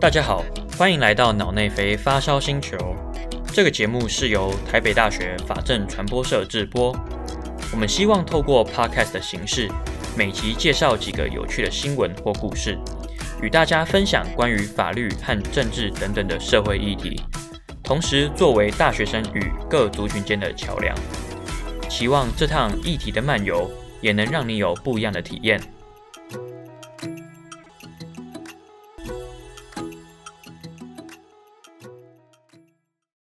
大家好，欢迎来到脑内飞发烧星球。这个节目是由台北大学法政传播社制播。我们希望透过 Podcast 的形式，每集介绍几个有趣的新闻或故事，与大家分享关于法律和政治等等的社会议题，同时作为大学生与各族群间的桥梁。期望这趟议题的漫游，也能让你有不一样的体验。